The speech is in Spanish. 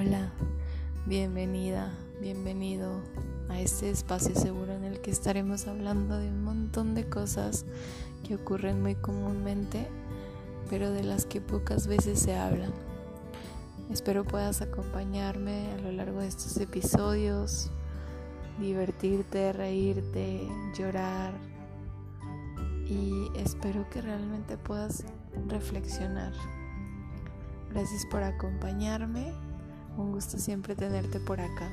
Hola, bienvenida, bienvenido a este espacio seguro en el que estaremos hablando de un montón de cosas que ocurren muy comúnmente, pero de las que pocas veces se hablan. Espero puedas acompañarme a lo largo de estos episodios, divertirte, reírte, llorar y espero que realmente puedas reflexionar. Gracias por acompañarme. Un gusto siempre tenerte por acá.